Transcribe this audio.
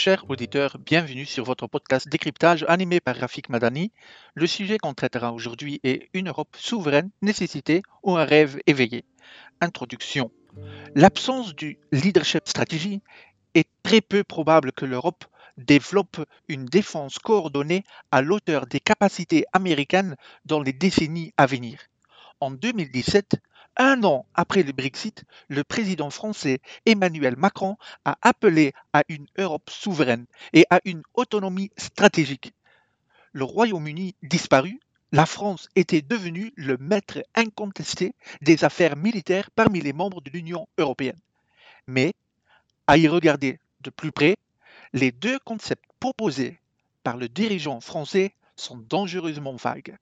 Chers auditeurs, bienvenue sur votre podcast Décryptage animé par Rafik Madani. Le sujet qu'on traitera aujourd'hui est une Europe souveraine, nécessité ou un rêve éveillé. Introduction. L'absence du leadership stratégie est très peu probable que l'Europe développe une défense coordonnée à l'auteur des capacités américaines dans les décennies à venir. En 2017, un an après le Brexit, le président français Emmanuel Macron a appelé à une Europe souveraine et à une autonomie stratégique. Le Royaume-Uni disparu, la France était devenue le maître incontesté des affaires militaires parmi les membres de l'Union européenne. Mais, à y regarder de plus près, les deux concepts proposés par le dirigeant français sont dangereusement vagues.